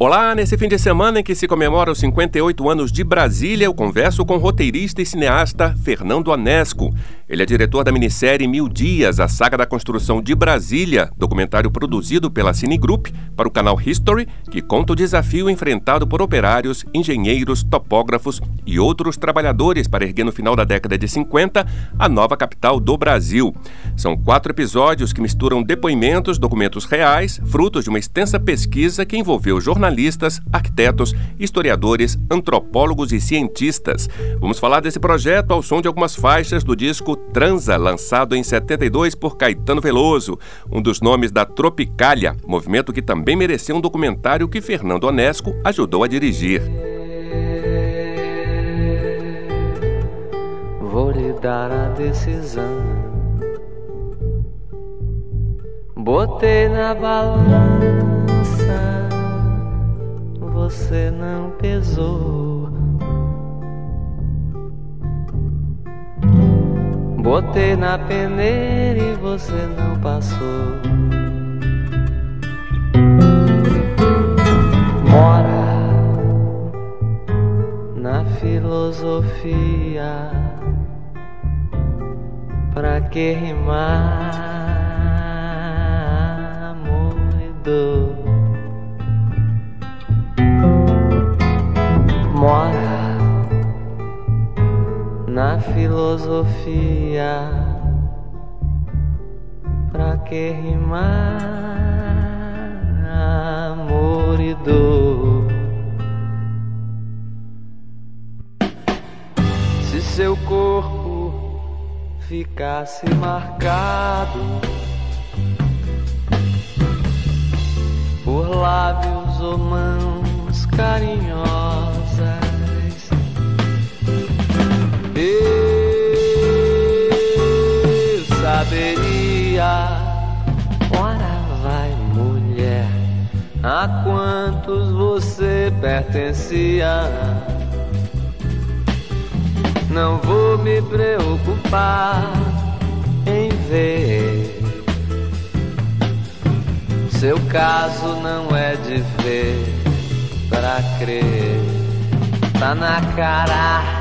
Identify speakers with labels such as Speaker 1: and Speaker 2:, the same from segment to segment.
Speaker 1: Olá, nesse fim de semana em que se comemora os 58 anos de Brasília, eu converso com o roteirista e cineasta Fernando Anesco. Ele é diretor da minissérie Mil Dias, a saga da construção de Brasília, documentário produzido pela Cine Group para o canal History, que conta o desafio enfrentado por operários, engenheiros, topógrafos e outros trabalhadores para erguer no final da década de 50 a nova capital do Brasil. São quatro episódios que misturam depoimentos, documentos reais, frutos de uma extensa pesquisa que envolveu jornalistas jornalistas, arquitetos, historiadores, antropólogos e cientistas. Vamos falar desse projeto ao som de algumas faixas do disco Transa, lançado em 72 por Caetano Veloso, um dos nomes da Tropicália, movimento que também mereceu um documentário que Fernando Onesco ajudou a dirigir.
Speaker 2: Vou lhe dar a decisão. Botei na balança você não pesou. Botei na peneira e você não passou. Mora na filosofia. Pra que rimar, filosofia. Pra que rimar amor e dor? Se seu corpo ficasse marcado por lábios ou mãos carinhosas Ora vai, mulher, a quantos você pertencia. Não vou me preocupar em ver. Seu caso não é de ver pra crer, tá na cara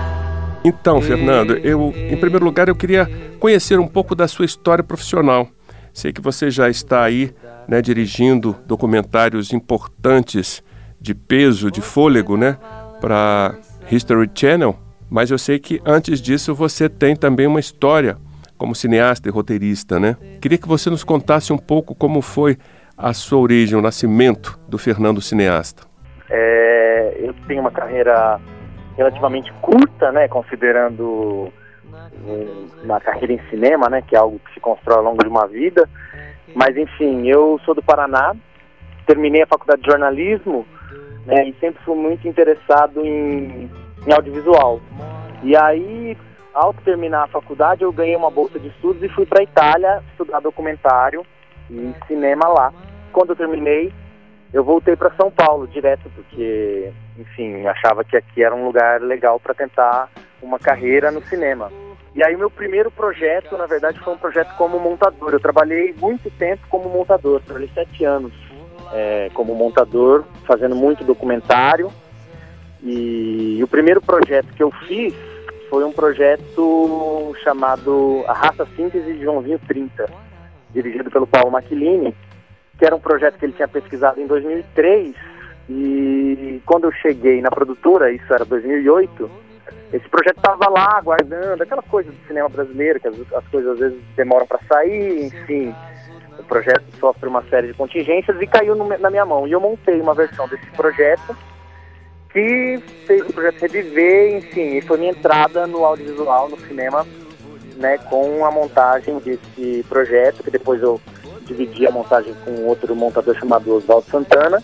Speaker 1: então, Fernando, eu, em primeiro lugar, eu queria conhecer um pouco da sua história profissional. Sei que você já está aí, né, dirigindo documentários importantes de peso, de fôlego, né, para History Channel. Mas eu sei que antes disso você tem também uma história como cineasta e roteirista, né? Queria que você nos contasse um pouco como foi a sua origem, o nascimento do Fernando cineasta.
Speaker 3: É, eu tenho uma carreira relativamente curta, né, considerando uma carreira em cinema, né, que é algo que se constrói ao longo de uma vida. Mas enfim, eu sou do Paraná, terminei a faculdade de jornalismo né, e sempre fui muito interessado em, em audiovisual. E aí, ao terminar a faculdade, eu ganhei uma bolsa de estudos e fui para a Itália estudar documentário e cinema lá. Quando eu terminei, eu voltei para São Paulo direto, porque, enfim, achava que aqui era um lugar legal para tentar uma carreira no cinema. E aí, meu primeiro projeto, na verdade, foi um projeto como montador. Eu trabalhei muito tempo como montador, trabalhei sete anos é, como montador, fazendo muito documentário. E, e o primeiro projeto que eu fiz foi um projeto chamado A Raça Síntese de Joãozinho 30, dirigido pelo Paulo Maquilini que era um projeto que ele tinha pesquisado em 2003 e quando eu cheguei na produtora, isso era 2008, esse projeto estava lá aguardando, aquela coisa do cinema brasileiro, que as, as coisas às vezes demoram para sair, enfim. O projeto sofre uma série de contingências e caiu no, na minha mão. E eu montei uma versão desse projeto que fez o projeto reviver, enfim, e foi minha entrada no audiovisual, no cinema, né, com a montagem desse projeto, que depois eu dividi a montagem com outro montador chamado Oswaldo Santana,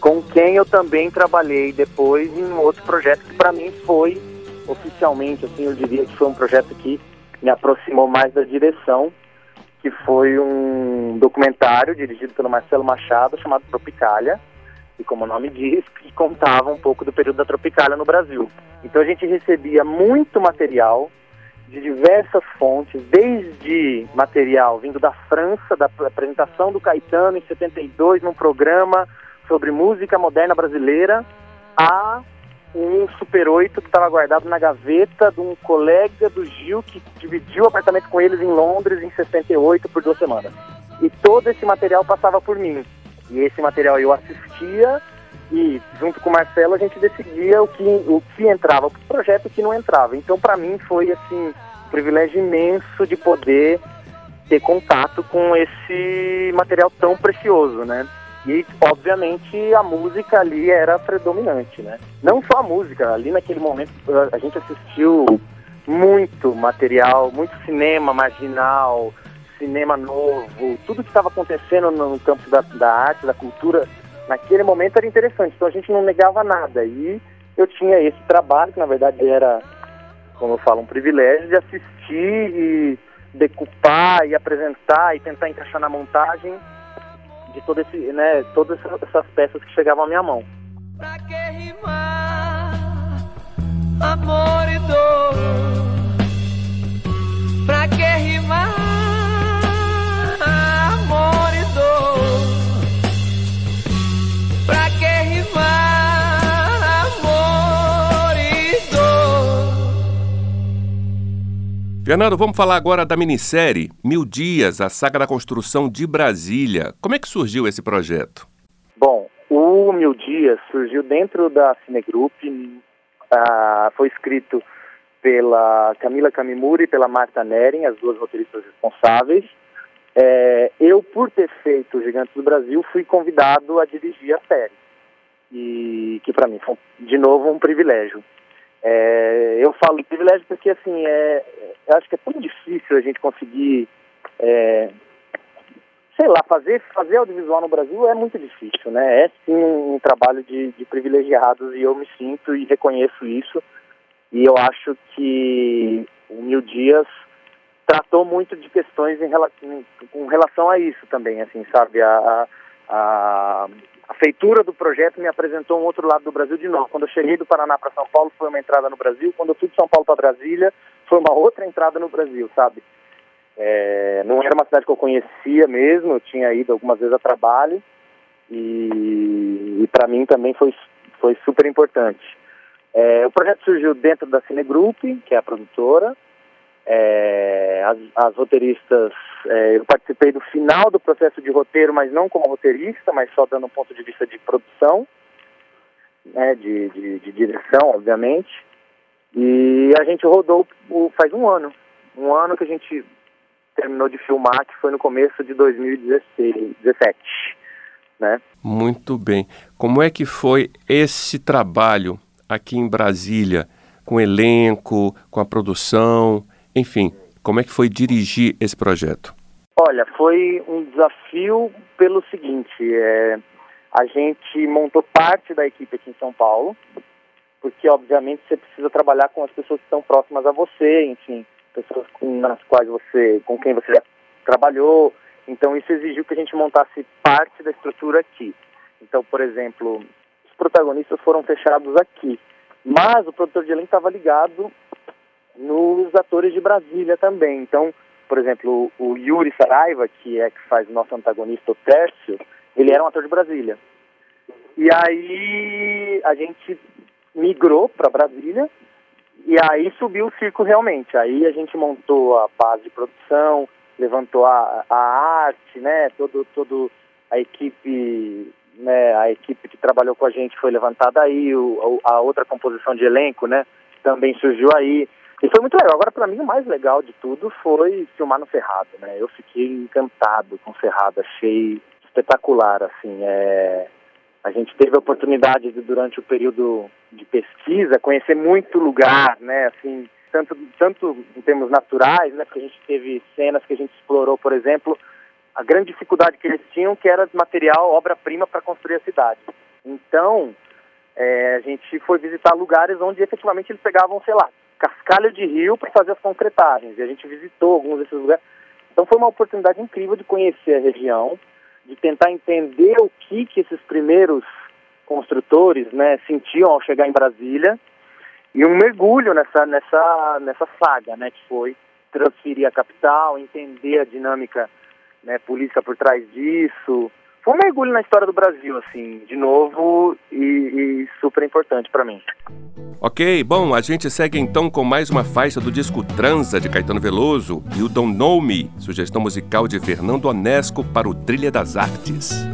Speaker 3: com quem eu também trabalhei depois em um outro projeto que para mim foi oficialmente, assim, eu diria que foi um projeto que me aproximou mais da direção, que foi um documentário dirigido pelo Marcelo Machado chamado Tropicália, e como o nome diz, que contava um pouco do período da Tropicália no Brasil. Então a gente recebia muito material de diversas fontes, desde material vindo da França, da apresentação do Caetano em 72 num programa sobre música moderna brasileira, a um Super 8 que estava guardado na gaveta de um colega do Gil que dividiu o apartamento com eles em Londres em 68 por duas semanas. E todo esse material passava por mim. E esse material eu assistia e junto com o Marcelo a gente decidia o que, o que entrava, o projeto que não entrava. Então para mim foi assim um privilégio imenso de poder ter contato com esse material tão precioso, né? E, obviamente, a música ali era predominante, né? Não só a música, ali naquele momento a gente assistiu muito material, muito cinema marginal, cinema novo, tudo que estava acontecendo no campo da, da arte, da cultura, naquele momento era interessante, então a gente não negava nada. E eu tinha esse trabalho, que na verdade era, como eu falo, um privilégio de assistir e decupar e apresentar e tentar encaixar na montagem de todo esse, né, todas essas peças que chegavam à minha mão. Pra que rimar amor e dor?
Speaker 1: Fernando, vamos falar agora da minissérie Mil Dias, a saga da construção de Brasília. Como é que surgiu esse projeto?
Speaker 3: Bom, o Mil Dias surgiu dentro da Cinegroup, uh, foi escrito pela Camila Camimuri e pela Marta Neren, as duas roteiristas responsáveis. É, eu, por ter feito Gigantes do Brasil, fui convidado a dirigir a série. E que para mim foi, de novo, um privilégio. É, eu falo privilégio porque, assim, é, eu acho que é tão difícil a gente conseguir, é, sei lá, fazer, fazer audiovisual no Brasil é muito difícil, né? É sim um, trabalho de, de privilegiados e eu me sinto e reconheço isso. E eu acho que o Mil Dias tratou muito de questões em relação, com relação a isso também, assim, sabe? A, a feitura do projeto me apresentou um outro lado do Brasil de novo. Quando eu cheguei do Paraná para São Paulo, foi uma entrada no Brasil. Quando eu fui de São Paulo para Brasília, foi uma outra entrada no Brasil, sabe? É, não era uma cidade que eu conhecia mesmo, eu tinha ido algumas vezes a trabalho e, e para mim também foi, foi super importante. É, o projeto surgiu dentro da Cine Group, que é a produtora. É, as, as, roteiristas, é, eu participei do final do processo de roteiro, mas não como roteirista, mas só dando um ponto de vista de produção, né, de, de, de direção, obviamente. E a gente rodou o, faz um ano, um ano que a gente terminou de filmar, que foi no começo de 2017, né?
Speaker 1: Muito bem. Como é que foi esse trabalho aqui em Brasília, com o elenco, com a produção, enfim, como é que foi dirigir esse projeto?
Speaker 3: Olha, foi um desafio pelo seguinte, é, a gente montou parte da equipe aqui em São Paulo, porque obviamente você precisa trabalhar com as pessoas que estão próximas a você, enfim, pessoas com, nas quais você, com quem você já trabalhou. Então isso exigiu que a gente montasse parte da estrutura aqui. Então, por exemplo, os protagonistas foram fechados aqui, mas o produtor de elenco estava ligado nos atores de Brasília também. Então, por exemplo, o Yuri Saraiva, que é que faz o nosso antagonista, o Tércio, ele era um ator de Brasília. E aí a gente migrou para Brasília e aí subiu o circo realmente. Aí a gente montou a base de produção, levantou a, a arte, né? Todo, todo a equipe, né? A equipe que trabalhou com a gente foi levantada aí, o, a outra composição de elenco, né? Também surgiu aí. E foi muito legal. Agora, para mim, o mais legal de tudo foi filmar no Cerrado, né? Eu fiquei encantado com o Cerrado, achei espetacular, assim. É... A gente teve a oportunidade de, durante o período de pesquisa, conhecer muito lugar, né? Assim, tanto, tanto em termos naturais, né? Porque a gente teve cenas que a gente explorou, por exemplo, a grande dificuldade que eles tinham, que era material, obra-prima para construir a cidade. Então, é, a gente foi visitar lugares onde efetivamente eles pegavam, sei lá, cascalho de rio para fazer as concretagens. E a gente visitou alguns desses lugares. Então foi uma oportunidade incrível de conhecer a região, de tentar entender o que, que esses primeiros construtores né, sentiam ao chegar em Brasília e um mergulho nessa, nessa, nessa saga, né, que foi transferir a capital, entender a dinâmica né, política por trás disso. Foi um mergulho na história do Brasil, assim, de novo e, super importante para mim.
Speaker 1: Ok, bom, a gente segue então com mais uma faixa do disco Transa de Caetano Veloso e o Don't Know Me, sugestão musical de Fernando Onesco para o Trilha das Artes.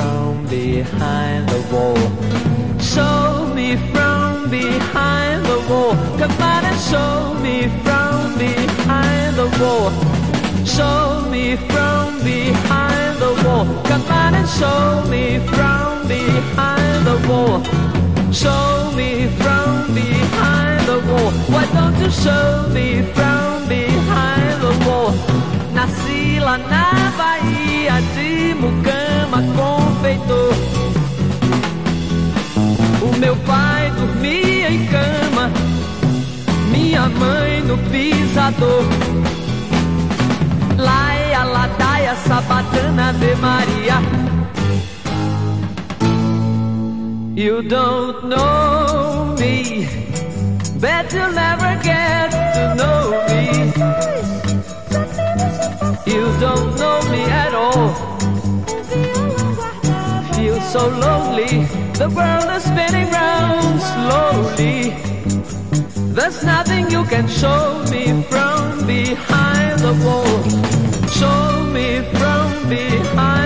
Speaker 2: behind the wall. Show me from behind the wall. Come on and show me from behind the wall. Show me from behind the wall. Come on and show me from behind the wall. Show me from behind the wall. Why don't you show me from mãe no pisador. Laia, ladaia, sabatana, Ave Maria. You don't know me, bet you'll never get to know me. You don't know me at all. Feel so lonely, the world is spinning round slowly. There's nothing you can show me from behind the wall. Show me from behind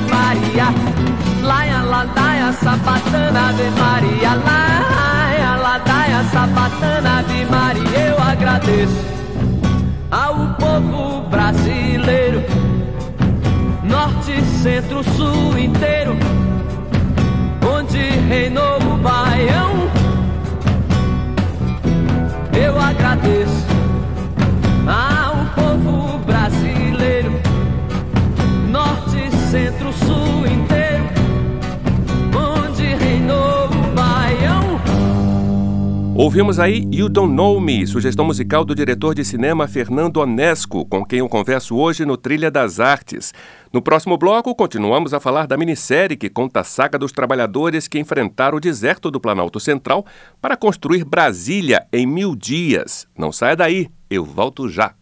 Speaker 2: Ave Maria. Laia, ladaia, sabatana, Ave Maria. Laia, ladaia, sabatana, Ave Maria. Eu agradeço ao povo brasileiro, norte, centro, sul inteiro, onde reinou
Speaker 1: Ouvimos aí You Don't Know Me, sugestão musical do diretor de cinema Fernando Onesco, com quem eu converso hoje no Trilha das Artes. No próximo bloco, continuamos a falar da minissérie que conta a saga dos trabalhadores que enfrentaram o deserto do Planalto Central para construir Brasília em mil dias. Não saia daí, eu volto já.